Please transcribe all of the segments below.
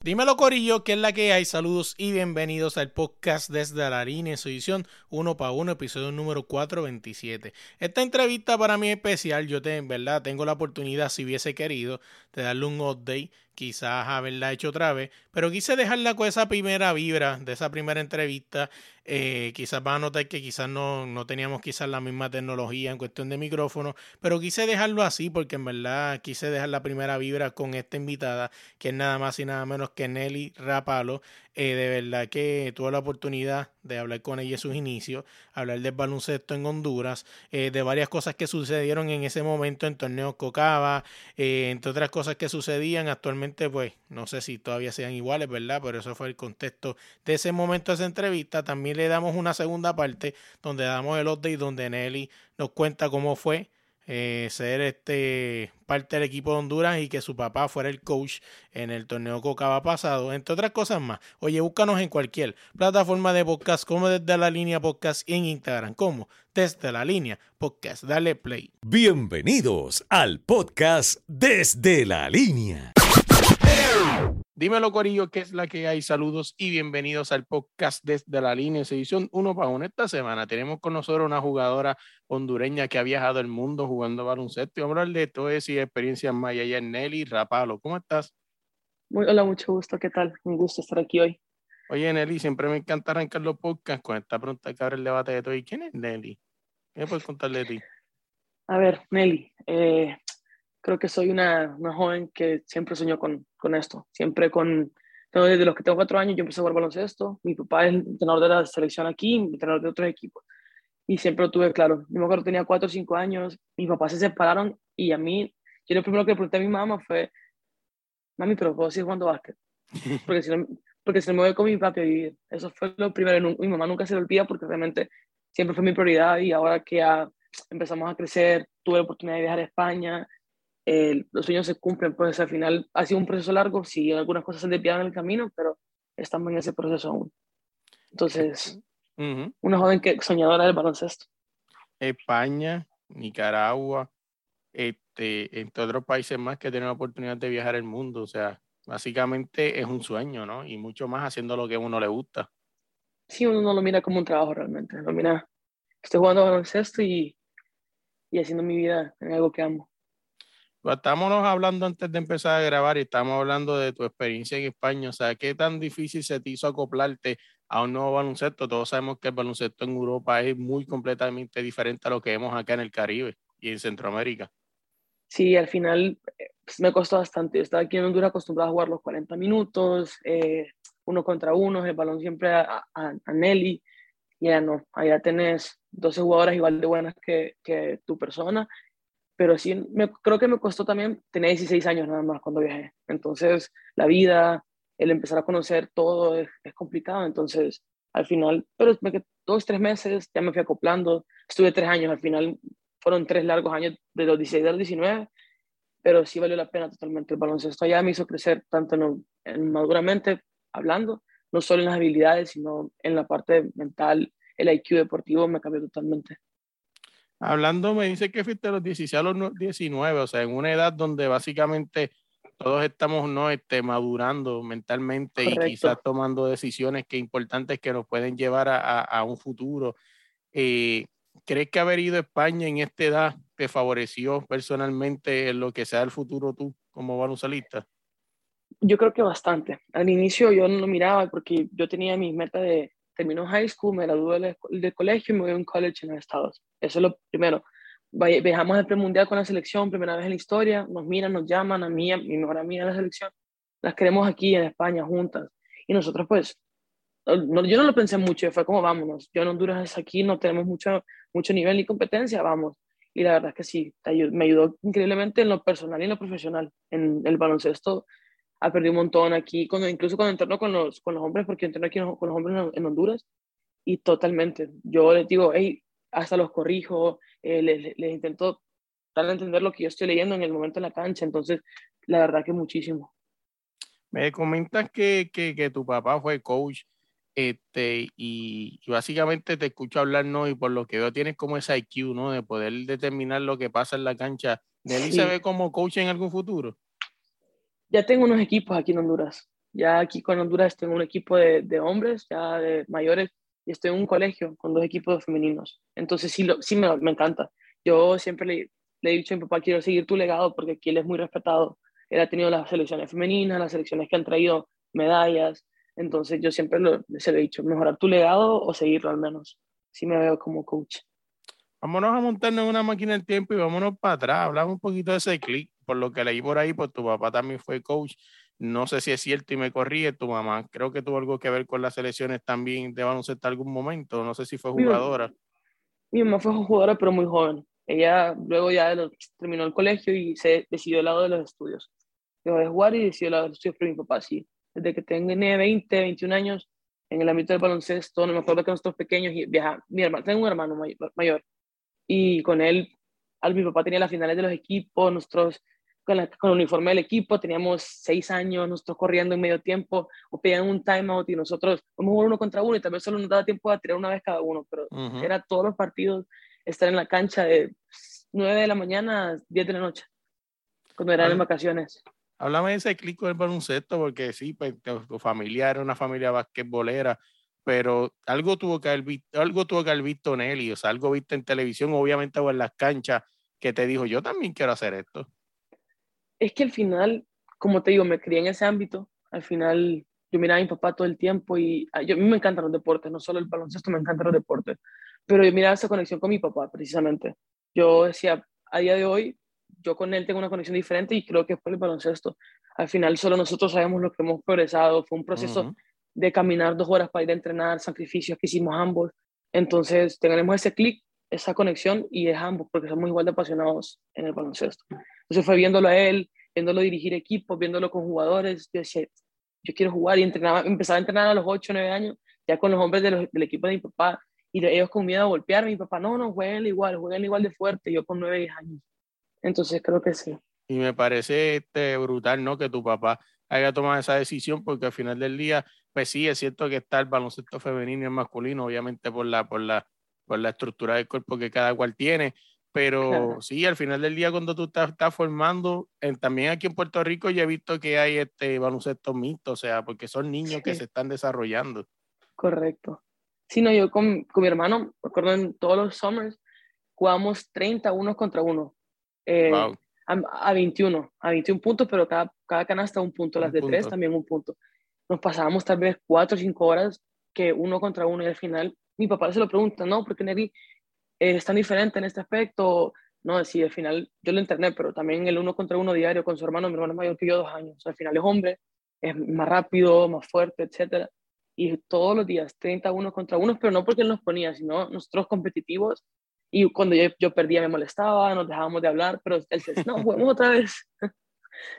Dímelo Corillo, que es la que hay. Saludos y bienvenidos al podcast desde la línea, su edición 1 para 1, episodio número 427. Esta entrevista para mí es especial. Yo te, en verdad tengo la oportunidad, si hubiese querido, de darle un update quizás haberla hecho otra vez, pero quise dejarla con esa primera vibra de esa primera entrevista. Eh, quizás van a notar que quizás no, no teníamos quizás la misma tecnología en cuestión de micrófono, pero quise dejarlo así porque en verdad quise dejar la primera vibra con esta invitada, que es nada más y nada menos que Nelly Rapalo. Eh, de verdad que tuve la oportunidad de hablar con ella en sus inicios, hablar del baloncesto en Honduras, eh, de varias cosas que sucedieron en ese momento en torneos Cocaba, entre otras cosas que sucedían actualmente pues no sé si todavía sean iguales, ¿verdad? Pero eso fue el contexto de ese momento de esa entrevista. También le damos una segunda parte donde damos el update donde Nelly nos cuenta cómo fue eh, ser este parte del equipo de Honduras y que su papá fuera el coach en el torneo Cocaba pasado, entre otras cosas más. Oye, búscanos en cualquier plataforma de podcast, como desde la línea podcast en Instagram, como desde la línea podcast. Dale play. Bienvenidos al podcast desde la línea. Dímelo, Corillo, que es la que hay. Saludos y bienvenidos al podcast desde la línea, edición 1 para 1. Esta semana tenemos con nosotros una jugadora hondureña que ha viajado el mundo jugando baloncesto. Y vamos a hablar de todo eso y experiencias más allá. Nelly Rapalo, ¿cómo estás? Muy, hola, mucho gusto. ¿Qué tal? Un gusto estar aquí hoy. Oye, Nelly, siempre me encanta arrancar los podcasts con esta pregunta que abre el debate de todo. ¿Y quién es Nelly? ¿Qué puedes contarle de ti? A ver, Nelly, eh, creo que soy una, una joven que siempre soñó con, con esto, siempre con, desde los que tengo cuatro años yo empecé a jugar baloncesto, mi papá es entrenador de la selección aquí, entrenador de otros equipos, y siempre lo tuve claro. Yo me acuerdo tenía cuatro o cinco años, mis papás se separaron y a mí, yo lo primero que le pregunté a mi mamá fue, mami, pero ¿puedo seguir jugando básquet? Porque si no, porque si no me voy con mi papá a vivir. Eso fue lo primero, mi mamá nunca se lo olvida porque realmente siempre fue mi prioridad y ahora que ya empezamos a crecer, tuve la oportunidad de viajar a España, los sueños se cumplen, pues al final ha sido un proceso largo, sí, algunas cosas se desviaron en el camino, pero estamos en ese proceso aún. Entonces, una joven que soñadora del baloncesto. España, Nicaragua, este, entre otros países más que tienen la oportunidad de viajar el mundo, o sea, básicamente es un sueño, ¿no? Y mucho más haciendo lo que a uno le gusta. Sí, uno no lo mira como un trabajo realmente, lo mira, estoy jugando baloncesto y, y haciendo mi vida en algo que amo. Pues, estábamos hablando antes de empezar a grabar y estamos hablando de tu experiencia en España. O sea, ¿qué tan difícil se te hizo acoplarte a un nuevo baloncesto? Todos sabemos que el baloncesto en Europa es muy completamente diferente a lo que vemos acá en el Caribe y en Centroamérica. Sí, al final pues, me costó bastante. Yo estaba aquí en Honduras acostumbrado a jugar los 40 minutos, eh, uno contra uno, el balón siempre a, a, Nelly. Y no, allá tenés 12 jugadoras igual de buenas que, que tu persona pero sí, me, creo que me costó también, tener 16 años nada más cuando viajé. Entonces, la vida, el empezar a conocer todo es, complicado. Entonces, al final, pero me quedé dos, tres meses, ya me fui acoplando. Estuve tres años, al final fueron tres largos años, de los 16 a los 19, pero sí valió la pena totalmente. El baloncesto allá me hizo crecer tanto en, maduramente, hablando, no solo en las habilidades, sino en la parte mental, el IQ deportivo me cambió totalmente. Hablando, me dice que fuiste a los 16 a los 19, o sea, en una edad donde básicamente todos estamos no este, madurando mentalmente y quizás tomando decisiones que importantes que nos pueden llevar a, a, un futuro. Eh, ¿Crees que haber ido a España en esta edad te favoreció personalmente en lo que sea el futuro tú como baloncelista? Yo creo que bastante. Al inicio yo no lo miraba porque yo tenía mis metas de termino high school, me gradué del, colegio y me voy a un college en los Estados. Eso es lo primero. Viajamos al premundial con la selección, primera vez en la historia, nos miran, nos llaman, a mí, a mi mejor amiga de la selección, las queremos aquí en España juntas. Y nosotros pues, no, yo no lo pensé mucho, fue como vámonos, yo en Honduras aquí no tenemos mucho, mucho nivel ni competencia, vamos. Y la verdad es que sí, me ayudó increíblemente en lo personal y en lo profesional. En el baloncesto ha perdido un montón aquí, cuando, incluso cuando entreno con los, con los hombres, porque entreno aquí con los hombres en, Honduras, y totalmente. Yo les digo, hey, hasta los corrijo, eh, les, les, intento dar a entender lo que yo estoy leyendo en el momento en la cancha, entonces, la verdad que muchísimo. Me comentas que, que, que tu papá fue coach este, y, básicamente te escucho hablar, ¿no? Y por lo que veo tienes como ese IQ, ¿no? De poder determinar lo que pasa en la cancha. ¿Nelly se ve como coach en algún futuro? Ya tengo unos equipos aquí en Honduras. Ya aquí con Honduras tengo un equipo de, hombres, ya de mayores, y estoy en un colegio con dos equipos femeninos. Entonces sí, lo, sí me, me encanta. Yo siempre le, he dicho a mi papá, quiero seguir tu legado porque aquí él es muy respetado. Él ha tenido las selecciones femeninas, las selecciones que han traído medallas, entonces yo siempre se lo he dicho, mejorar tu legado o seguirlo al menos. Sí me veo como coach. Vámonos a montarnos en una máquina del tiempo y vámonos para atrás. Hablamos un poquito de ese clic. Por lo que leí por ahí, pues tu papá también fue coach. No sé si es cierto y me corrí tu mamá. Creo que tuvo algo que ver con las selecciones también de baloncesto algún momento. No sé si fue jugadora. Mi, mamá fue jugadora, pero muy joven. Ella luego ya terminó el colegio y se decidió el lado de los estudios. Dejó de jugar y decidió el lado de los estudios, pero mi papá sí desde que tengo 20, 21 años en el ámbito del baloncesto. No me acuerdo que nosotros pequeños y viaja, mi hermano, tengo un hermano mayor y con él, al, mi papá tenía las finales de los equipos, nosotros con, la, con, el uniforme del equipo teníamos seis años, nosotros corriendo en medio tiempo o pedían un timeout y nosotros vamos a jugar uno contra uno y también solo nos daba tiempo a tirar una vez cada uno, pero era todos los partidos estar en la cancha de 9 de la mañana a 10 de la noche, cuando eran en vacaciones. Háblame de ese clic con el baloncesto, porque sí, pues, tu, familia era una familia basquetbolera, pero algo tuvo que haber visto, algo tuvo que haber visto Nelly, o sea, algo viste en televisión, obviamente, o en las canchas, que te dijo, yo también quiero hacer esto. Es que al final, como te digo, me crié en ese ámbito, al final yo miraba a mi papá todo el tiempo y a, yo, a mí me encantan los deportes, no solo el baloncesto, me encantan los deportes, pero yo miraba esa conexión con mi papá, precisamente. Yo decía, a día de hoy, yo con él tengo una conexión diferente y creo que es por el baloncesto. Al final solo nosotros sabemos lo que hemos progresado, fue un proceso de caminar dos horas para ir a entrenar, sacrificios que hicimos ambos. Entonces tenemos ese clic, esa conexión y es ambos porque somos igual de apasionados en el baloncesto. Entonces fue viéndolo a él, viéndolo dirigir equipos, viéndolo con jugadores, yo decía, yo quiero jugar y entrenaba, empezaba a entrenar a los 8 o 9 años, ya con los hombres del equipo de mi papá, y ellos con miedo a golpear, mi papá, no, no, jueguen igual, jueguen igual de fuerte, yo con 9 10 años. Entonces creo que sí. Y me parece este, brutal, ¿no? Que tu papá haya tomado esa decisión, porque al final del día, pues sí, es cierto que está el baloncesto femenino y el masculino, obviamente por la, por la, por la estructura del cuerpo que cada cual tiene, pero sí, al final del día cuando tú estás, estás formando, también aquí en Puerto Rico ya he visto que hay este baloncesto mixto, o sea, porque son niños que se están desarrollando. Correcto. Sí, no, yo con, con mi hermano, me acuerdo en todos los summers, jugamos 30 unos contra uno eh, a, 21, a 21 puntos, pero cada, cada canasta un punto, las de tres también un punto. Nos pasábamos tal vez cuatro o cinco horas que uno contra uno y al final mi papá se lo pregunta, no, porque Neri es tan diferente en este aspecto. No, sí, al final yo lo internet, pero también el uno contra uno diario con su hermano, mi hermano mayor que yo dos años. al final es hombre, es más rápido, más fuerte, etcétera. Y todos los días, 30 uno contra uno, pero no porque él nos ponía, sino nosotros competitivos y cuando yo, yo, perdía me molestaba, nos dejábamos de hablar, pero él decía, no, juguemos otra vez.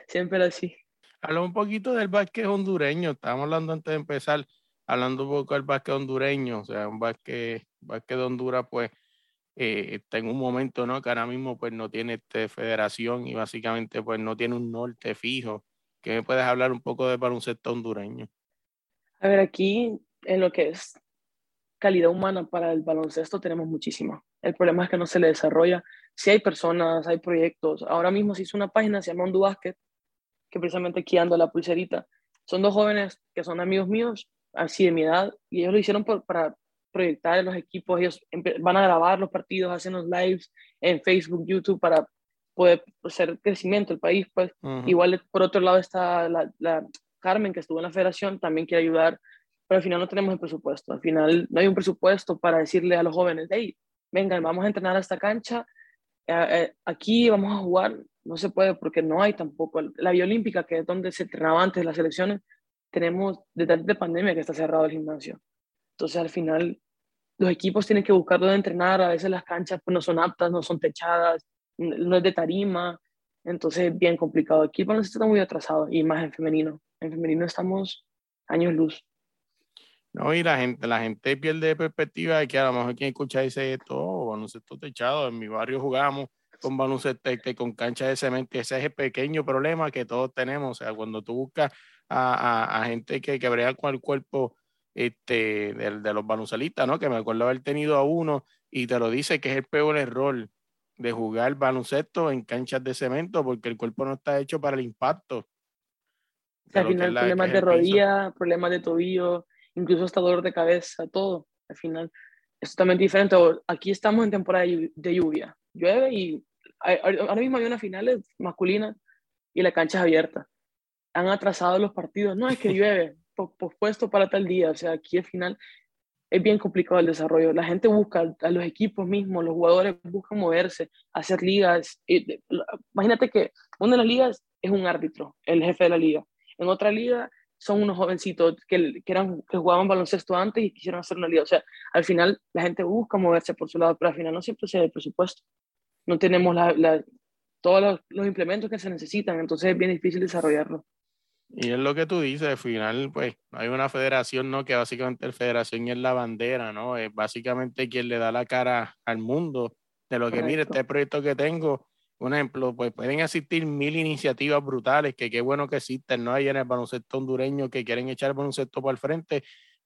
Siempre era así. Habla un poquito del básquet hondureño. Estábamos hablando antes de empezar, hablando un poco del básquet hondureño. O sea, un básquet, básquet de Honduras, pues, eh, está en un momento, ¿no? Que ahora mismo, pues, no tiene este, federación y básicamente, pues, no tiene un norte fijo. ¿Qué me puedes hablar un poco del baloncesto hondureño? A ver, aquí en lo que es calidad humana para el baloncesto tenemos muchísima. El problema es que no se le desarrolla. Si hay personas, hay proyectos. Ahora mismo se hizo una página, se llama Hondu Basket, que precisamente aquí ando la pulserita. Son dos jóvenes que son amigos míos, así de mi edad, y ellos lo hicieron para proyectar en los equipos. Ellos van a grabar los partidos, hacen los lives en Facebook, YouTube para poder hacer crecimiento el país. Pues igual por otro lado está la, la Carmen que estuvo en la federación, también quiere ayudar pero al final no tenemos el presupuesto. Al final no hay un presupuesto para decirle a los jóvenes, hey, vengan, vamos a entrenar a esta cancha, eh, eh, aquí vamos a jugar. No se puede porque no hay tampoco. La Vía Olímpica, que es donde se entrenaba antes las selecciones, tenemos desde antes de pandemia que está cerrado el gimnasio. Entonces al final los equipos tienen que buscar dónde entrenar, a veces las canchas pues, no son aptas, no son techadas, no es de tarima, Entonces es bien complicado. El baloncesto está muy atrasado y más en femenino. En femenino estamos años luz. No, y la gente, la gente pierde perspectiva de que a lo mejor quien escucha dice esto, oh, baloncesto techado, en mi barrio jugamos con baloncesto con cancha de cemento, ese es el pequeño problema que todos tenemos, o sea, cuando tú buscas a, a, gente que, que brega con el cuerpo este, de, de los baloncelistas, ¿no? Que me acuerdo haber tenido a uno y te lo dice que es el peor error de jugar baloncesto en canchas de cemento porque el cuerpo no está hecho para el impacto. al final, problemas de rodilla, problemas de tobillo, incluso hasta dolor de cabeza, todo. Al final, es totalmente diferente. Aquí estamos en temporada de lluvia, llueve y ahora mismo hay una final masculina y la cancha es abierta. Han atrasado los partidos. No, es que llueve, pospuesto para tal día. O sea, aquí al final es bien complicado el desarrollo. La gente busca, a los equipos mismos, los jugadores buscan moverse, hacer ligas. Imagínate que una de las ligas es un árbitro, el jefe de la liga. En otra liga son unos jovencitos que, que, eran, que jugaban baloncesto antes y quisieron hacer una liga. O sea, al final la gente busca moverse por su lado, pero al final no siempre se da el presupuesto. No tenemos la, todos los, los implementos que se necesitan, entonces es bien difícil desarrollarlo. Y es lo que tú dices, al final, pues hay una federación, ¿no? Que básicamente la federación es la bandera, ¿no? Es básicamente quien le da la cara al mundo de lo que, mire, este proyecto que tengo, un ejemplo, pues pueden existir mil iniciativas brutales, que qué bueno que existen, ¿no? Hay en el baloncesto hondureño que quieren echar el baloncesto por el frente,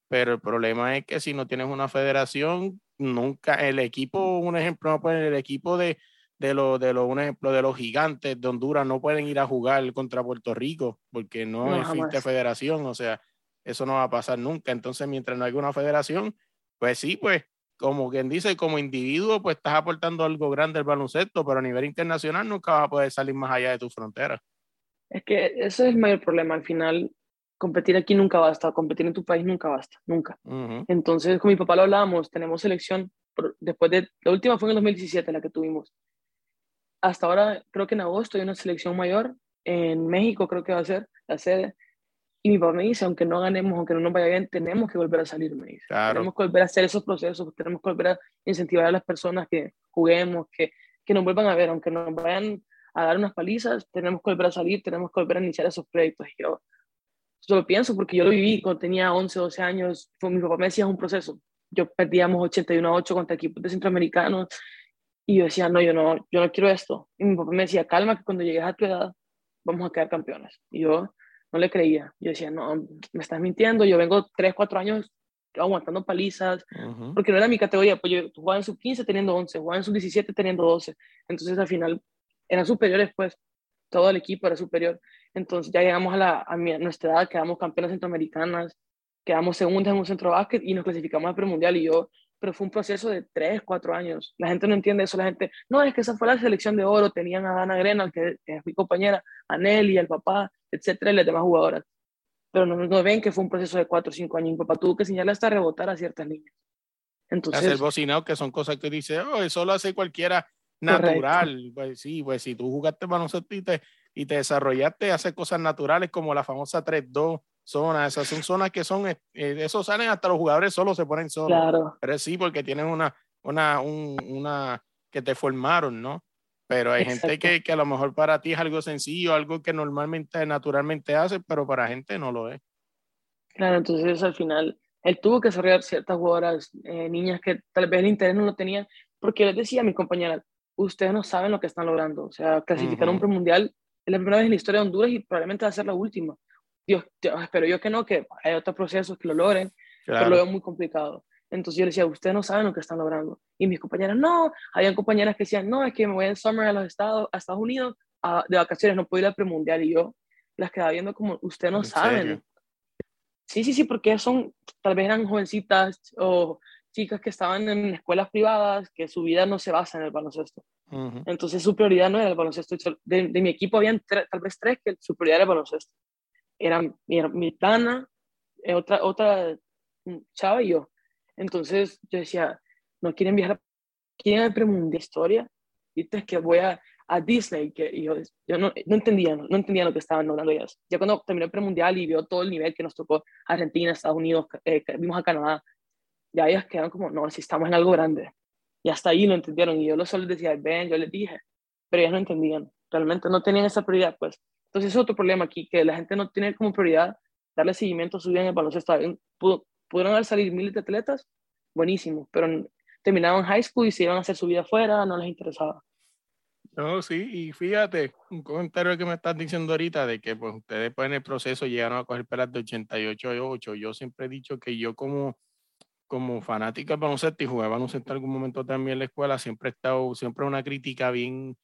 pero el problema es que si no tienes una federación, nunca, el equipo, un ejemplo, no pueden el equipo de de los, de los, un ejemplo, de los gigantes de Honduras no pueden ir a jugar contra Puerto Rico porque no, existe federación, o sea, eso no va a pasar nunca. Entonces, mientras no haya una federación, pues sí, pues, como quien dice, como individuo, pues estás aportando algo grande al baloncesto, pero a nivel internacional nunca vas a poder salir más allá de tus fronteras. Es que ese es el mayor problema. Al final, competir aquí nunca basta, competir en tu país nunca basta, nunca. Entonces, con mi papá lo hablábamos, tenemos selección, después de, la última fue en el 2017, la que tuvimos hasta ahora creo que en agosto hay una selección mayor, en México creo que va a ser la sede, y mi papá me dice, aunque no ganemos, aunque no nos vaya bien, tenemos que volver a salir, me dice. Tenemos que volver a hacer esos procesos, tenemos que volver a incentivar a las personas que juguemos, que, que nos vuelvan a ver, aunque nos vayan a dar unas palizas, tenemos que volver a salir, tenemos que volver a iniciar esos proyectos. Y yo, yo lo pienso porque yo lo viví cuando tenía 11, 12 años, fue, mi papá me decía, es un proceso. Yo perdíamos 81 a 8 contra equipos de centroamericanos, y yo decía, no, yo no, yo no quiero esto. Y mi papá me decía, calma, que cuando llegues a tu edad vamos a quedar campeones. Y yo no le creía. Yo decía, no, me estás mintiendo. Yo vengo 3, 4 años aguantando palizas, porque no era mi categoría. Pues yo jugaba en sub 15 teniendo 11, jugaba en sub 17 teniendo 12. Entonces al final eran superiores, pues todo el equipo era superior. Entonces ya llegamos a, la, a, nuestra edad, quedamos campeones centroamericanas, quedamos segundas en un centro básquet y nos clasificamos al premundial. Y yo pero fue un proceso de tres, cuatro años. La gente no entiende eso, la gente, no, es que esa fue la selección de oro, tenían a Ana Grenal, que, es mi compañera, a Nelly, al papá, etcétera, y las demás jugadoras. Pero no, no ven que fue un proceso de cuatro o cinco años. Mi papá tuvo que enseñarle hasta rebotar a ciertas niñas. Entonces, hacer bocinado, que son cosas que dice, oh, eso lo hace cualquiera natural. Pues sí, pues si tú jugaste baloncesto y te, y te desarrollaste, hacer cosas naturales como la famosa 3-2 zonas, esas son zonas que son, eh, eso salen hasta los jugadores solo se ponen solos. Claro. Pero sí, porque tienen una, una, una, que te formaron, ¿no? Pero hay gente que, que, a lo mejor para ti es algo sencillo, algo que normalmente, naturalmente hace, pero para gente no lo es. Claro, entonces al final él tuvo que desarrollar ciertas jugadoras, eh, niñas que tal vez el interés no lo tenían, porque les decía a mi compañera, ustedes no saben lo que están logrando, o sea, clasificar un premundial es la primera vez en la historia de Honduras y probablemente va a ser la última. Dios, espero yo que no, que hay otros procesos que lo logren, pero lo veo muy complicado. Entonces yo le decía, ustedes no saben lo que están logrando. Y mis compañeras, no, habían compañeras que decían, no, es que me voy en summer a los Estados, a Estados Unidos de vacaciones, no puedo ir al premundial. Y yo las quedaba viendo como, ustedes no saben. Sí, sí, sí, porque son, tal vez eran jovencitas o chicas que estaban en escuelas privadas, que su vida no se basa en el baloncesto. Entonces su prioridad no era el baloncesto. De, de mi equipo habían tal vez tres que su prioridad era el baloncesto era mi, mi tana, eh, otra, otra chava y yo. Entonces yo decía, no quieren viajar, quieren al premundial de historia. Y entonces que voy a, a Disney, que yo, yo no, no, entendía, no, entendía lo que estaban hablando ellas. Ya cuando terminé el premundial y vio todo el nivel que nos tocó Argentina, Estados Unidos, eh, vimos a Canadá, ya ellas quedaron como, no, si estamos en algo grande. Y hasta ahí lo entendieron. Y yo lo solo decía, ven, yo les dije, pero ellas no entendían. realmente no tenían esa prioridad, pues. Entonces, es otro problema aquí, que la gente no tiene como prioridad darle seguimiento a su vida en el baloncesto. Pudieron haber salido miles de atletas, buenísimo, pero terminaban high school y se iban a hacer su vida afuera, no les interesaba. No, sí, y fíjate, un comentario que me estás diciendo ahorita de que pues ustedes pues, en el proceso llegaron a coger pelas de 88 y 8. Yo siempre he dicho que yo como, como fanático de baloncesto y jugaba baloncesto en algún momento también en la escuela, siempre he estado, siempre una crítica bien,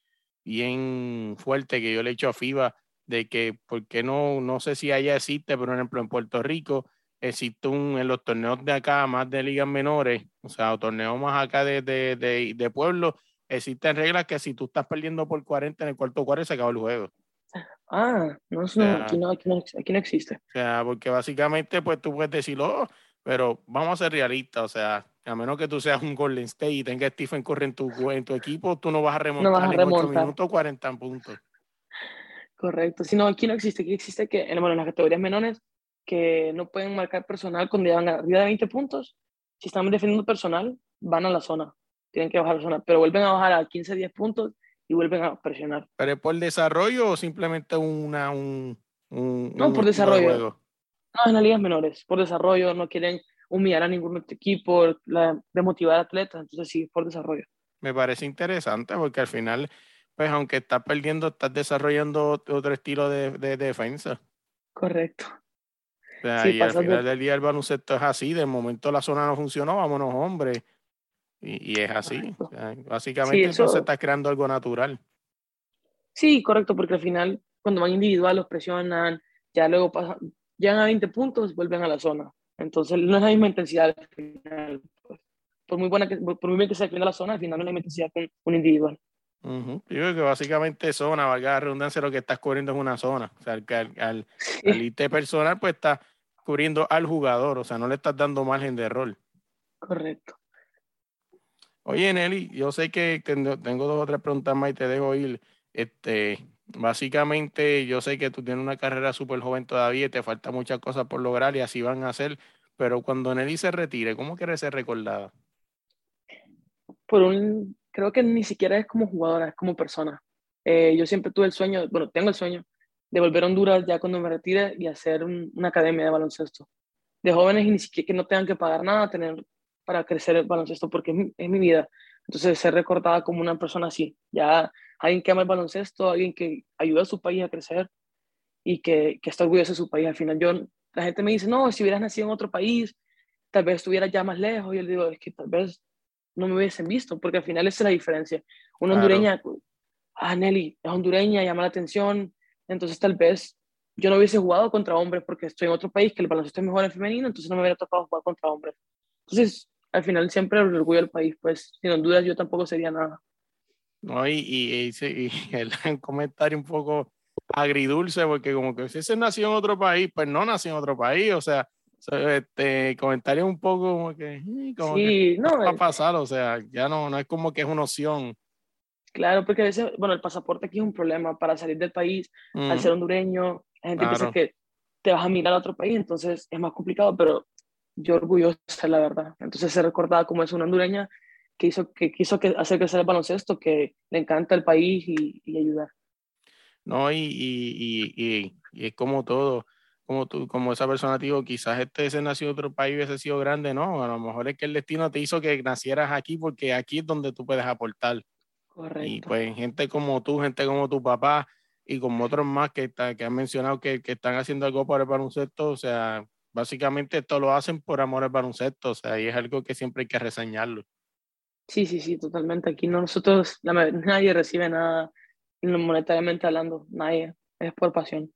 bien fuerte que yo le he hecho a FIBA de que, ¿por qué no, no sé si allá existe, pero por ejemplo en Puerto Rico existe un, en los torneos de acá, más de ligas menores, o sea, torneos más acá de, de, de, de pueblo, existen reglas que si tú estás perdiendo por 40 en el cuarto cuarto se acaba el juego. Ah, no, aquí, no, aquí, no, aquí no existe. O sea, porque básicamente pues tú puedes decirlo, oh, pero vamos a ser realistas, o sea, a menos que tú seas un Golden State y tengas Stephen Curry en tu, en tu equipo, tú no vas a remontar, no vas a remontar. en 8 minutos 40 puntos. Correcto. Si no, aquí no existe. Aquí existe que, bueno, en las categorías menores, que no pueden marcar personal cuando llegan arriba de 20 puntos. Si están defendiendo personal, van a la zona tienen que bajar la zona, pero vuelven a bajar a 15, 10 puntos y vuelven a presionar. ¿Pero es por desarrollo o simplemente una, un, un No, por desarrollo. No, en las ligas menores, por desarrollo, no quieren humillar a ningún equipo, la, demotivar a atletas, entonces sí, por desarrollo. Me parece interesante porque al final, pues aunque estás perdiendo, estás desarrollando otro estilo de, de, defensa. Correcto. O sea, y al final del día el baloncesto es así, de momento la zona no funcionó, vámonos hombre, y, es así. básicamente se está creando algo natural. Sí, correcto, porque al final cuando van individual los presionan, ya luego pasan, llegan a 20 puntos, vuelven a la zona. Entonces no es la misma intensidad al final. Por muy buena que, por muy bien que se defienda la zona, al final no es la misma intensidad con un individual. Yo creo que básicamente zona, valga la redundancia, lo que estás cubriendo es una zona. O sea, que al, al, al personal, pues está cubriendo al jugador, o sea, no le estás dando margen de rol. Correcto. Oye, Nelly, yo sé que tengo, dos o tres preguntas más y te dejo ir. Este, básicamente, yo sé que tú tienes una carrera súper joven todavía y te falta muchas cosas por lograr y así van a ser. Pero cuando Nelly se retire, ¿cómo quieres ser recordada? Por un, creo que ni siquiera es como jugadora, es como persona. Eh, yo siempre tuve el sueño, bueno, tengo el sueño de volver a Honduras ya cuando me retire y hacer una academia de baloncesto. De jóvenes y ni siquiera que no tengan que pagar nada, tener para crecer el baloncesto porque es mi, vida. Entonces, ser recordada como una persona así, ya alguien que ama el baloncesto, alguien que ayuda a su país a crecer y que, que está orgulloso de su país. Al final, yo, la gente me dice, no, si hubieras nacido en otro país, tal vez estuvieras ya más lejos. Y yo le digo, es que tal vez no me hubiesen visto, porque al final esa es la diferencia. Una hondureña, ah, Nelly, es hondureña, llama la atención, entonces tal vez yo no hubiese jugado contra hombres porque estoy en otro país que el baloncesto es mejor en femenino, entonces no me hubiera tocado jugar contra hombres. Entonces, al final siempre el orgullo del país, pues sin Honduras yo tampoco sería nada. No, y, y, y, el comentario un poco agridulce, porque como que si se nació en otro país, pues no nació en otro país, o sea, este comentario un poco como que, como sí, no, va a pasar, o sea, ya no, no es como que es una opción. Claro, porque a veces, bueno, el pasaporte aquí es un problema para salir del país, al ser hondureño, la gente piensa que te vas a mirar a otro país, entonces es más complicado, pero yo orgullosa, la verdad. Entonces se recordaba como es una hondureña que, hizo, que quiso que, hacer crecer el baloncesto, que le encanta el país y, y ayudar. No, y, y, y, es como todo, como tú, como esa persona dijo, quizás este se nació en otro país hubiese sido grande, no, a lo mejor es que el destino te hizo que nacieras aquí porque aquí es donde tú puedes aportar. Correcto. Y pues gente como tú, gente como tu papá y como otros más que, que han mencionado que, que están haciendo algo para el baloncesto, o sea, básicamente esto lo hacen por amor al baloncesto, o sea, y es algo que siempre hay que reseñarlo. Sí, sí, sí, totalmente. Aquí no, nosotros, nadie recibe nada monetariamente hablando, nadie, es por pasión.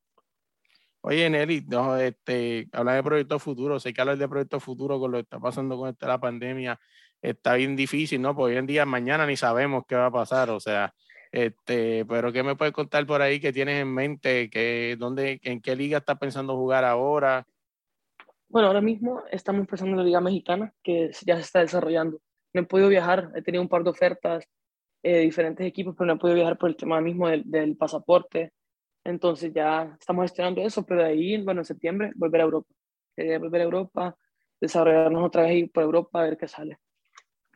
Oye, Nelly, no, este, habla de proyectos futuros, sé que hablar de proyectos futuros con lo que está pasando con esta, la pandemia está bien difícil, ¿no? Porque hoy en día, mañana ni sabemos qué va a pasar, o sea, este, pero ¿qué me puedes contar por ahí que tienes en mente? Que, dónde, ¿En qué liga estás pensando jugar ahora? Bueno, ahora mismo estamos empezando en la Liga Mexicana, que ya se está desarrollando. No he podido viajar, he tenido un par de ofertas eh, de diferentes equipos, pero no he podido viajar por el tema mismo del, pasaporte. Entonces ya estamos gestionando eso, pero de ahí, bueno, en septiembre, volver a Europa. volver a Europa, desarrollarnos otra vez y por Europa, a ver qué sale.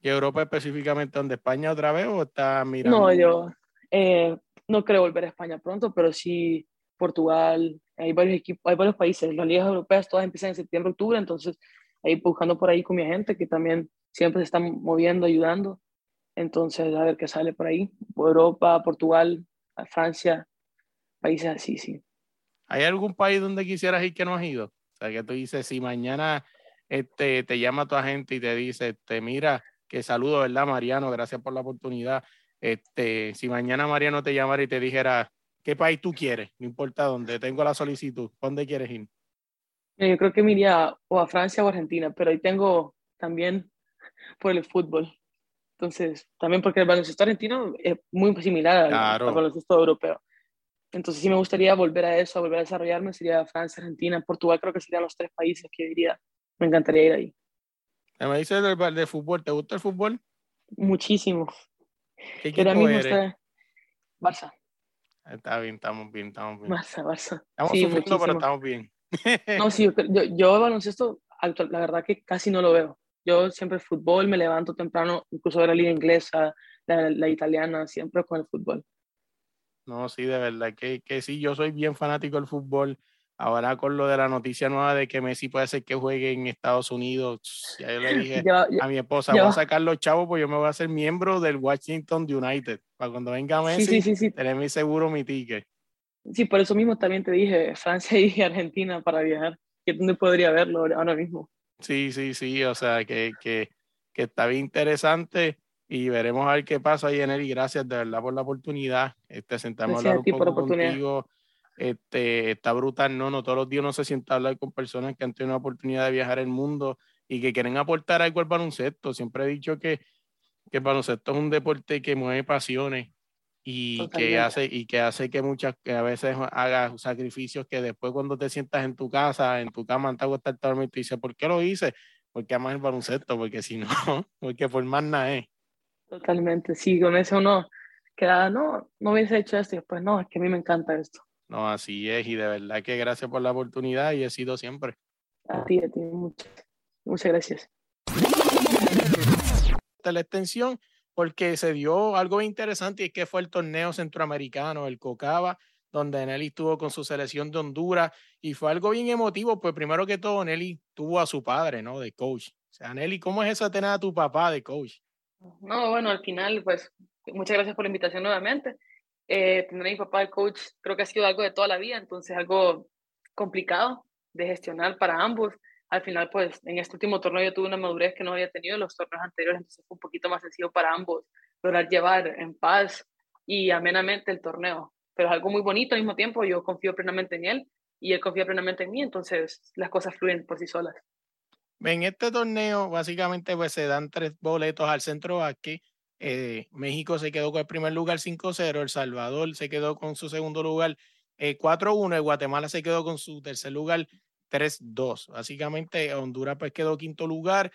¿Y Europa específicamente donde España otra vez o está mirando? No, yo, eh, no creo volver a España pronto, pero sí Portugal, hay varios equipos, hay varios países, las ligas europeas todas empiezan en septiembre, octubre, entonces ahí buscando por ahí con mi gente que también siempre se están moviendo, ayudando. Entonces, a ver qué sale por ahí. Europa, Portugal, Francia, países así, sí. ¿Hay algún país donde quisieras ir que no has ido? O sea, que tú dices, si mañana este, te llama tu agente y te dice, este, mira, que saludo, ¿verdad, Mariano? Gracias por la oportunidad. Este, si mañana Mariano te llamara y te dijera, ¿qué país tú quieres? No importa dónde, tengo la solicitud, ¿dónde quieres ir? Yo creo que me iría o a Francia o a Argentina, pero ahí tengo también por el fútbol. Entonces, también porque el baloncesto argentino es muy similar al, baloncesto europeo. Entonces, sí me gustaría volver a eso, a volver a desarrollarme, sería Francia, Argentina, Portugal, creo que serían los tres países que diría, me encantaría ir ahí. Me dices del de fútbol, ¿te gusta el fútbol? Muchísimo. ¿Qué equipo mismo eres? Barça. Está bien, estamos bien, estamos bien. Barça, Barça. Estamos sí, sufriendo, pero estamos bien. no, sí, yo, yo, baloncesto, la verdad que casi no lo veo. Yo siempre fútbol, me levanto temprano, incluso de la liga inglesa, la, la, italiana, siempre con el fútbol. No, sí, de verdad que, que sí, yo soy bien fanático del fútbol. Ahora con lo de la noticia nueva de que Messi puede ser que juegue en Estados Unidos, ya yo le dije a mi esposa, voy a sacar los chavos porque yo me voy a hacer miembro del Washington United. Para cuando venga Messi, sí, sí, tener mi seguro, mi ticket. Sí, por eso mismo también te dije Francia y Argentina para viajar. ¿Qué dónde podría verlo ahora mismo? Sí, sí, sí, o sea, que, que, que está bien interesante y veremos a ver qué pasa ahí en él. Y gracias de verdad por la oportunidad. Este, sentamos a hablar un poco contigo este, está brutal, ¿no? No todos los días uno se sienta a hablar con personas que han tenido la oportunidad de viajar el mundo y que quieren aportar algo al baloncesto. Siempre he dicho que, que el baloncesto es un deporte que mueve pasiones y que hace y que hace que muchas que a veces hagas sacrificios que después cuando te sientas en tu casa en tu cama te estar dormido y dices ¿por qué lo hice? porque amas el baloncesto porque si no porque por más nada es totalmente sí con eso uno queda no no hubiese hecho esto y después no es que a mí me encanta esto no, así es, y de verdad que gracias por la oportunidad y he sido siempre. A ti, a ti, muchas, muchas gracias. La extensión, porque se dio algo interesante y es que fue el torneo centroamericano, el COCABA, donde Nelly estuvo con su selección de Honduras y fue algo bien emotivo, pues primero que todo Nelly tuvo a su padre, ¿no? De coach. O sea, Nelly, ¿cómo es eso tener a tu papá de coach? No, bueno, al final, pues muchas gracias por la invitación nuevamente eh, tener a mi papá el coach creo que ha sido algo de toda la vida, entonces algo complicado de gestionar para ambos. Al final, pues en este último torneo yo tuve una madurez que no había tenido en los torneos anteriores, entonces fue un poquito más sencillo para ambos lograr llevar en paz y amenamente el torneo. Pero es algo muy bonito al mismo tiempo, yo confío plenamente en él y él confía plenamente en mí, entonces las cosas fluyen por sí solas. En este torneo, básicamente, pues se dan tres boletos al centro aquí eh, México se quedó con el primer lugar 5-0, El Salvador se quedó con su segundo lugar 4-1, eh, y Guatemala se quedó con su tercer lugar 3-2. Básicamente Honduras pues quedó quinto lugar,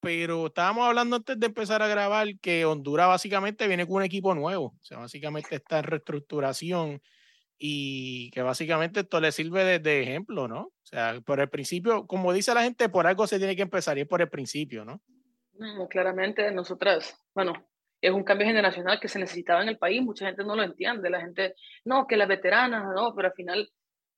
pero estábamos hablando antes de empezar a grabar que Honduras básicamente viene con un equipo nuevo, o sea, básicamente está en reestructuración y que básicamente esto le sirve de, de, ejemplo, ¿no? O sea, por el principio, como dice la gente, por algo se tiene que empezar y es por el principio. No, claramente nosotras, bueno, es un cambio generacional que se necesitaba en el país, mucha gente no lo entiende, la gente, no, que las veteranas, no, pero al final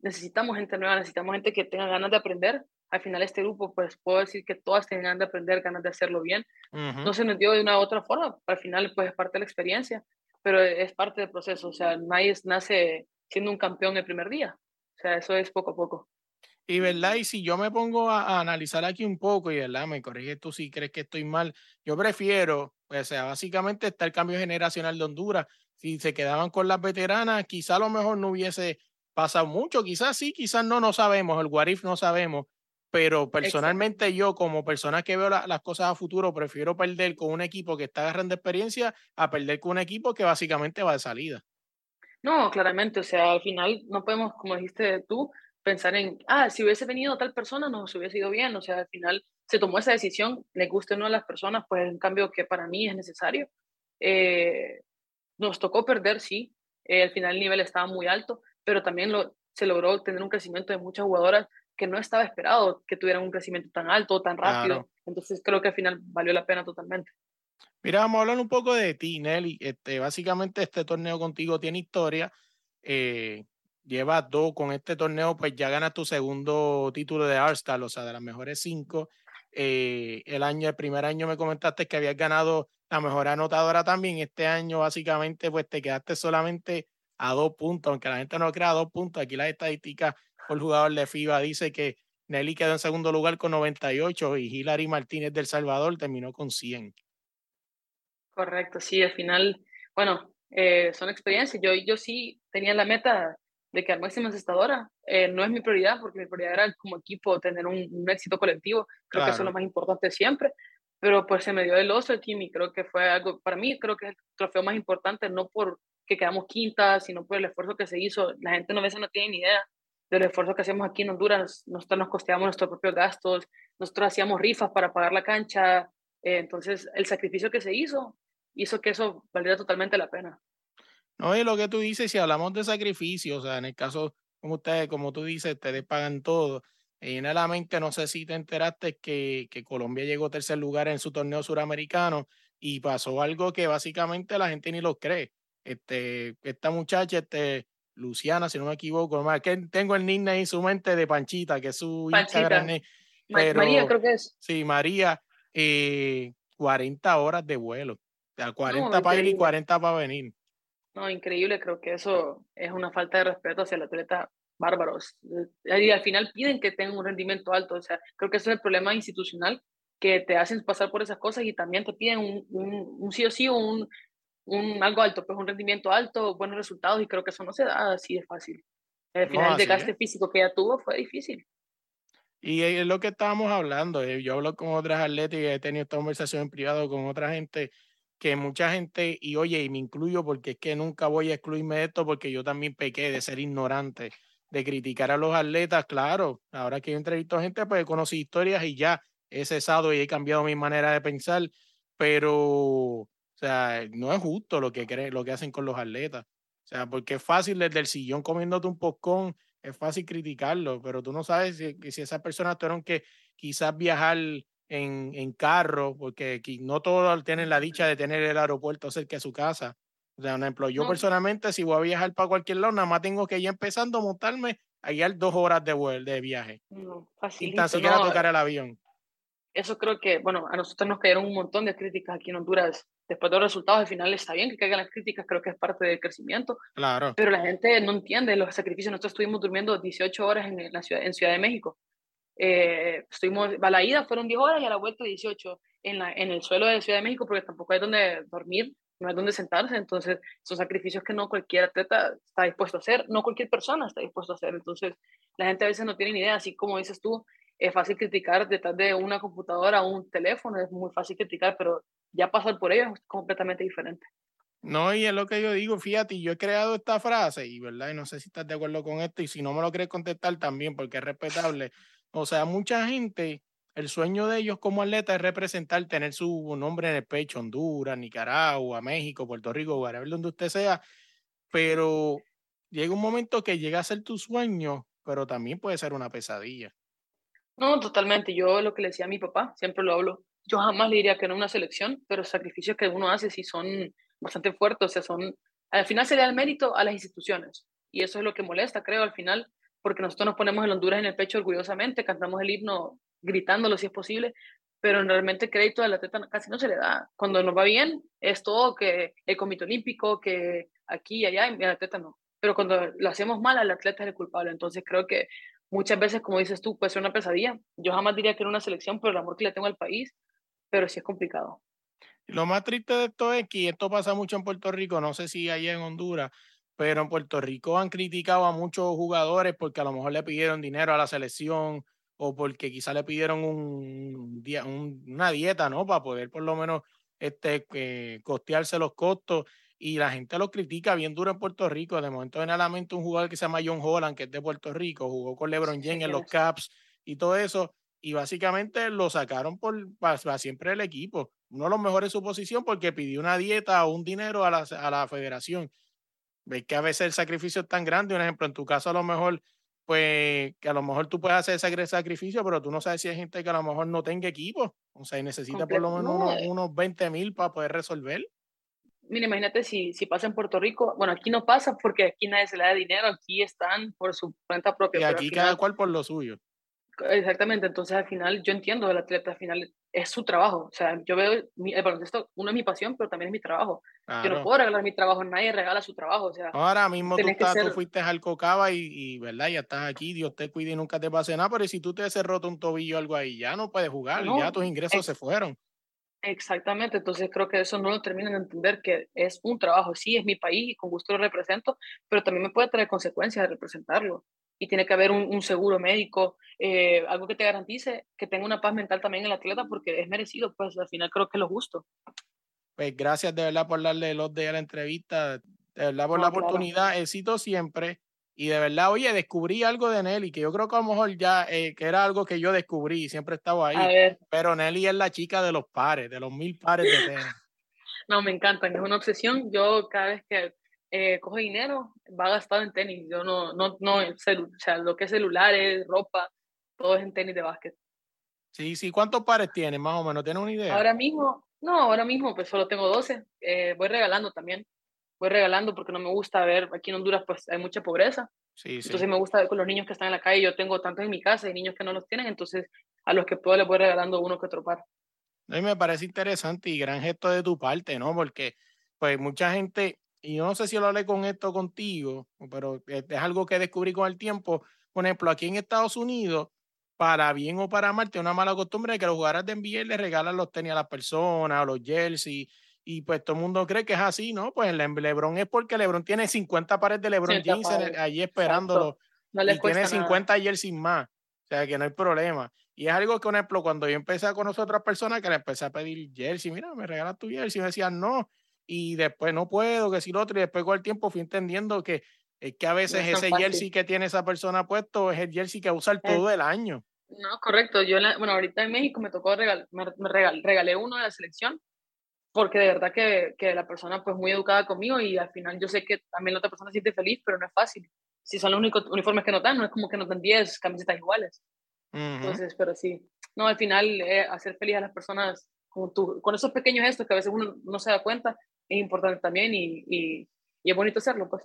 necesitamos gente nueva, necesitamos gente que tenga ganas de aprender. Al final este grupo, pues puedo decir que todas tienen ganas de aprender, ganas de hacerlo bien. No se nos dio de una u otra forma, al final pues es parte de la experiencia, pero es parte del proceso, o sea, nadie nace siendo un campeón el primer día, o sea, eso es poco a poco. Y verdad, y si yo me pongo a, analizar aquí un poco, y verdad, me corrige tú si crees que estoy mal, yo prefiero, o sea, básicamente está el cambio generacional de Honduras. Si se quedaban con las veteranas, quizá a lo mejor no hubiese pasado mucho, quizás sí, quizás no, no sabemos, el Warif no sabemos, pero personalmente yo como persona que veo las cosas a futuro, prefiero perder con un equipo que está agarrando experiencia a perder con un equipo que básicamente va de salida. No, claramente, o sea, al final no podemos, como dijiste tú, pensar en, ah, si hubiese venido tal persona, no se hubiese ido bien. O sea, al final se tomó esa decisión, le guste o no a las personas, pues es un cambio que para mí es necesario. Eh, nos tocó perder, sí. Eh, al final el nivel estaba muy alto, pero también lo, se logró tener un crecimiento de muchas jugadoras que no estaba esperado que tuvieran un crecimiento tan alto, tan rápido. Entonces creo que al final valió la pena totalmente. Mira, vamos a hablar un poco de ti, Nelly. Este, básicamente este torneo contigo tiene historia. Eh, llevas dos con este torneo, pues ya ganas tu segundo título de All-Star, o sea, de las mejores cinco. Eh, el año, el primer año me comentaste que habías ganado la mejor anotadora también. Este año, básicamente, pues te quedaste solamente a dos puntos, aunque la gente no crea dos puntos. Aquí las estadísticas por jugador de FIBA dice que Nelly quedó en segundo lugar con 98 y Hilary Martínez del Salvador terminó con 100. Correcto, sí, al final, bueno, eh, son experiencias. Yo, yo sí tenía la meta de quedar máxima encestadora. Eh, no es mi prioridad, porque mi prioridad era como equipo tener un, éxito colectivo. Creo que eso es lo más importante siempre. Pero pues se me dio el oso el team y creo que fue algo, para mí creo que es el trofeo más importante, no por que quedamos quinta, sino por el esfuerzo que se hizo. La gente no, a veces no tiene ni idea del esfuerzo que hacemos aquí en Honduras. Nosotros nos costeamos nuestros propios gastos, nosotros hacíamos rifas para pagar la cancha. Eh, entonces, el sacrificio que se hizo hizo que eso valiera totalmente la pena. No, y lo que tú dices, si hablamos de sacrificio, o sea, en el caso, como ustedes, como tú dices, ustedes pagan todo. Y en la mente, no sé si te enteraste que, que Colombia llegó tercer lugar en su torneo suramericano y pasó algo que básicamente la gente ni lo cree. Este, esta muchacha, este, Luciana, si no me equivoco, más que tengo el nickname en su mente de Panchita, que es su Instagram. Pero, María, creo que es. Sí, María, eh, 40 horas de vuelo. O sea, 40 para ir y 40 para venir. No, increíble, creo que eso es una falta de respeto hacia el atleta bárbaros. Y al final piden que tengan un rendimiento alto, o sea, creo que ese es el problema institucional, que te hacen pasar por esas cosas y también te piden un, un, sí o sí, un, un algo alto, pues un rendimiento alto, buenos resultados y creo que eso no se da así de fácil. Al final el desgaste físico que ella tuvo fue difícil. Y es lo que estábamos hablando. Eh, yo hablo con otras atletas y he tenido esta conversación en privado con otra gente que mucha gente, y oye, y me incluyo porque es que nunca voy a excluirme de esto porque yo también pequé de ser ignorante, de criticar a los atletas, claro, ahora que yo entrevisto a gente, pues conocí historias y ya he cesado y he cambiado mi manera de pensar, pero, o sea, no es justo lo que, creen, lo que hacen con los atletas, o sea, porque es fácil desde el sillón comiéndote un pocón, es fácil criticarlo, pero tú no sabes si, si esas personas tuvieron que quizás viajar en, en carro, porque no todos tienen la dicha de tener el aeropuerto cerca de su casa. O sea, por ejemplo, yo personalmente, si voy a viajar para cualquier lado, nada más tengo que ir empezando a montarme a guiar dos horas de de viaje. No, sin tan siquiera tocar el avión. Eso creo que, bueno, a nosotros nos cayeron un montón de críticas aquí en Honduras. Después de los resultados, al final está bien que caigan las críticas, creo que es parte del crecimiento. Claro. Pero la gente no entiende los sacrificios. Nosotros estuvimos durmiendo 18 horas en, la ciudad, en Ciudad de México. Eh, estuvimos, a la ida fueron 10 horas y a la vuelta 18 en, la, en el suelo de Ciudad de México porque tampoco hay donde dormir, no hay donde sentarse, entonces son sacrificios que no cualquier atleta está dispuesto a hacer, no cualquier persona está dispuesto a hacer, entonces la gente a veces no tiene ni idea, así como dices tú, es fácil criticar detrás de una computadora o un teléfono, es muy fácil criticar, pero ya pasar por ello es completamente diferente. No, y es lo que yo digo, fíjate, yo he creado esta frase y, ¿verdad? Y no sé si estás de acuerdo con esto y si no me lo quieres contestar también porque es respetable. O sea, mucha gente, el sueño de ellos como atleta es representar, tener su nombre en el pecho, Honduras, Nicaragua, México, Puerto Rico, whatever, donde usted sea, pero llega un momento que llega a ser tu sueño, pero también puede ser una pesadilla. No, totalmente. Yo lo que le decía a mi papá, siempre lo hablo, yo jamás le diría que no una selección, pero sacrificios que uno hace sí son bastante fuertes, o sea, son, al final se le da el mérito a las instituciones, y eso es lo que molesta, creo, al final, porque nosotros nos ponemos el Honduras en el pecho orgullosamente, cantamos el himno gritándolo si es posible, pero realmente crédito al atleta casi no se le da. Cuando nos va bien, es todo que el comité olímpico, que aquí y allá, y al atleta no. Pero cuando lo hacemos mal, al atleta es el culpable. Entonces creo que muchas veces, como dices tú, puede ser una pesadilla. Yo jamás diría que era una selección por el amor que le tengo al país, pero sí es complicado. Lo más triste de esto es que esto pasa mucho en Puerto Rico, no sé si allá en Honduras, pero en Puerto Rico han criticado a muchos jugadores porque a lo mejor le pidieron dinero a la selección o porque quizá le pidieron un, una dieta, ¿no? Para poder por lo menos este, eh, costearse los costos y la gente lo critica bien duro en Puerto Rico. De momento en la mente un jugador que se llama John Holland, que es de Puerto Rico, jugó con LeBron James en los Caps y todo eso, y básicamente lo sacaron por para, siempre el equipo. Uno de los mejores en su posición porque pidió una dieta o un dinero a la, a la federación ves que a veces el sacrificio es tan grande, un ejemplo, en tu caso a lo mejor, pues que a lo mejor tú puedes hacer ese sacrificio, pero tú no sabes si hay gente que a lo mejor no tenga equipo O sea, y necesita por lo menos unos, unos 20 mil para poder resolver. Mira, imagínate si, si pasa en Puerto Rico. Bueno, aquí no pasa porque aquí nadie se le da dinero, aquí están por su cuenta propia. Y aquí cada cual por lo suyo. Exactamente, entonces al final yo entiendo, el atleta al final es su trabajo. O sea, yo veo mi- el baloncesto, uno es mi pasión, pero también es mi trabajo. Yo no Claro. puedo regalar mi trabajo, nadie regala su trabajo. O sea, Ahora mismo tú, estás, tú fuiste al Cocaba y, y, ¿verdad? Ya estás aquí, Dios te cuide y nunca te pase nada, pero si tú te has roto un tobillo o algo ahí, ya no puedes jugar, No, ya tus ingresos se fueron. Exactamente, entonces creo que eso no lo terminan de entender, que es un trabajo, sí, es mi país y con gusto lo represento, pero también me puede traer consecuencias de representarlo. Y tiene que haber un, un seguro médico, eh, algo que te garantice que tenga una paz mental también el atleta, porque es merecido, pues al final creo que es lo justo. Pues gracias de verdad por darle los de la entrevista, de verdad por No, la claro. oportunidad, éxito siempre. Y de verdad, oye, descubrí algo de Nelly, que yo creo que a lo mejor ya, eh, que era algo que yo descubrí, siempre estaba ahí. Pero Nelly es la chica de los pares, de los mil pares de tenis. no, me encantan, es una obsesión. Yo cada vez que eh, cojo dinero, va gastado en tenis. Yo no, no, no, o sea, lo que es celulares, ropa, todo es en tenis de básquet. Sí, sí, ¿cuántos pares tienes más o menos? ¿Tienes una idea? Ahora mismo, no, ahora mismo pues solo tengo 12. eh, voy regalando también. Voy regalando porque no me gusta ver, aquí en Honduras pues hay mucha pobreza. sí, sí. Entonces me gusta ver con los niños que están en la calle. Yo tengo tanto en mi casa y niños que no los tienen. Entonces a los que puedo les voy regalando uno que otro par. A mí me parece interesante y gran gesto de tu parte, ¿no? Porque, pues, mucha gente, y yo no sé si lo hablé con esto contigo, pero es algo que descubrí con el tiempo. Por ejemplo, aquí en Estados Unidos, para bien o para mal, tiene una mala costumbre de que los jugadores de NBA le regalan los tenis a las personas, o los jerseys, y pues todo el mundo cree que es así, ¿no? Pues el LeBron es porque LeBron tiene 50 pares de LeBron 50 jeans allí esperándolo No y tiene cuesta nada. 50 jerseys más. O sea, que no hay problema. Y es algo que, por ejemplo, cuando yo empecé a conocer a otras personas que le empecé a pedir jersey, mira, me regalas tu jersey, me decían no. Y después no puedo, que si lo otro. Y después con el tiempo fui entendiendo que es que a veces es tan ese fácil. jersey que tiene esa persona puesto es el jersey que usa el Es- todo el año. No, correcto. Yo, la- bueno, ahorita en México me tocó regal, me, me regal- regalé uno de la selección porque de verdad que, que la persona pues muy educada conmigo y al final yo sé que también la otra persona se siente feliz, pero no es fácil. Si son los únicos uniformes que nos dan, no es como que nos dan 10 camisetas iguales. Ujú. Entonces, pero sí, no, al final eh, hacer feliz a las personas con, tu, con esos pequeños gestos que a veces uno no se da cuenta es importante también y, y, y es bonito hacerlo, pues.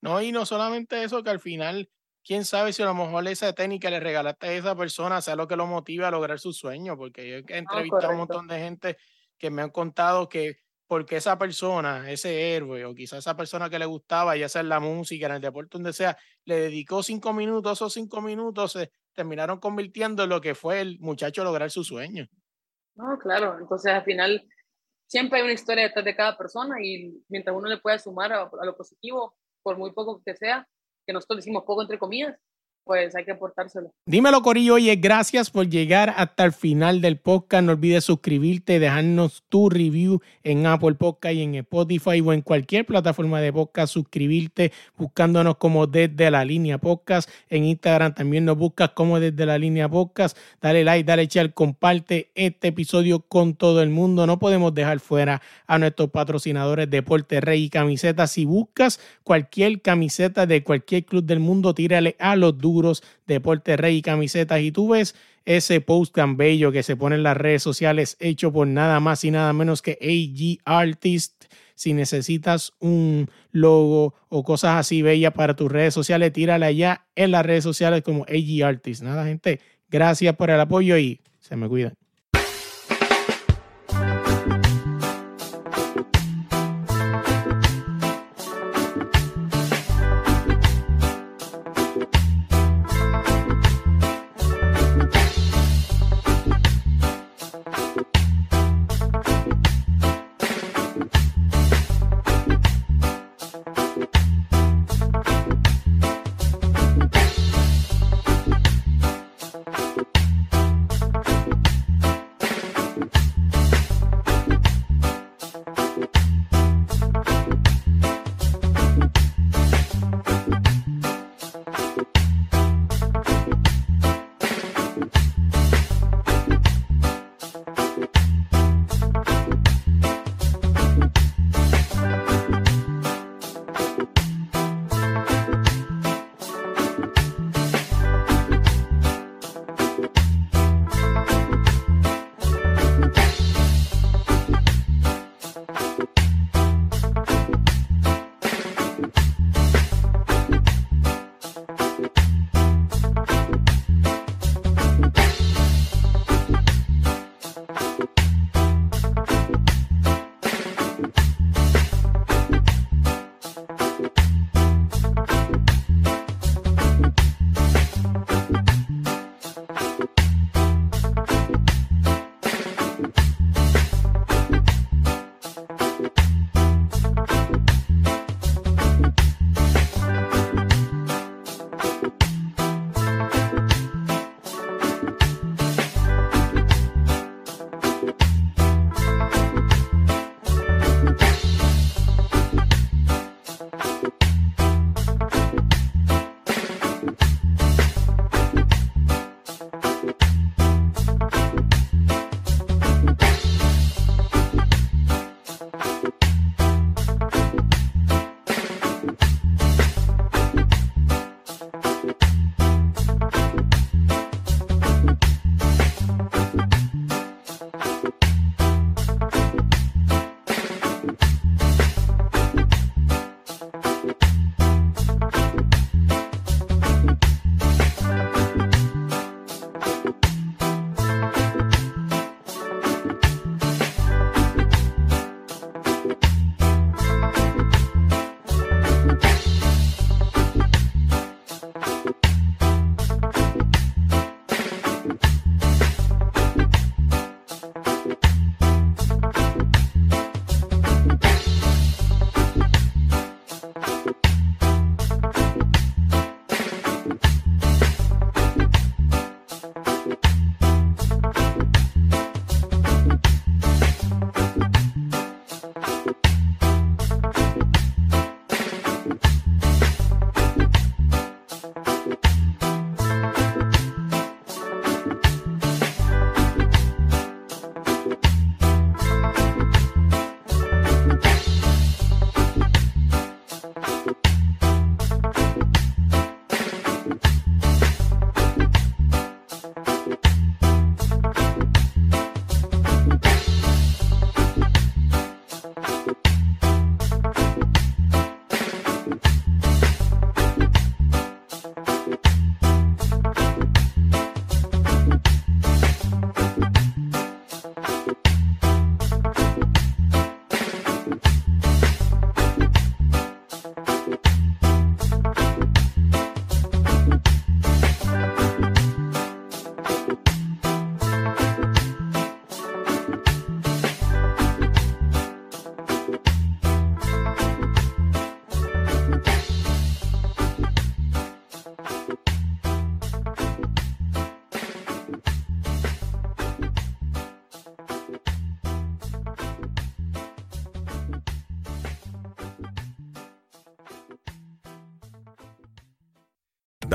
No, y no solamente eso, que al final, quién sabe si a lo mejor esa técnica le regalaste a esa persona sea lo que lo motive a lograr su sueño, porque yo he entrevistado a un montón de gente que me han contado que porque esa persona, ese héroe, o quizás esa persona que le gustaba, ya sea en la música, en el deporte, donde sea, le dedicó cinco minutos, esos cinco minutos se terminaron convirtiendo en lo que fue el muchacho lograr su sueño. No, claro, entonces al final siempre hay una historia detrás de cada persona y mientras uno le pueda sumar a, lo positivo, por muy poco que sea, que nosotros decimos poco entre comillas, pues hay que aportárselo. Dímelo, Corillo. Oye, gracias por llegar hasta el final del podcast. No olvides suscribirte dejarnos tu review en Apple Podcast y en Spotify o en cualquier plataforma de podcast. Suscribirte buscándonos como Desde la Línea Podcast. En Instagram también nos buscas como Desde la Línea Podcast. Dale like, dale share, comparte este episodio con todo el mundo. No podemos dejar fuera a nuestros patrocinadores Deporte Rey y Camisetas. Si buscas cualquier camiseta de cualquier club del mundo, tírale a los Deporte Rey y Camisetas y tú ves ese post tan bello que se pone en las redes sociales hecho por nada más y nada menos que AG Artist. Si necesitas un logo o cosas así bellas para tus redes sociales, tírale allá en las redes sociales como AG Artist. Nada, gente, gracias por el apoyo y se me cuidan.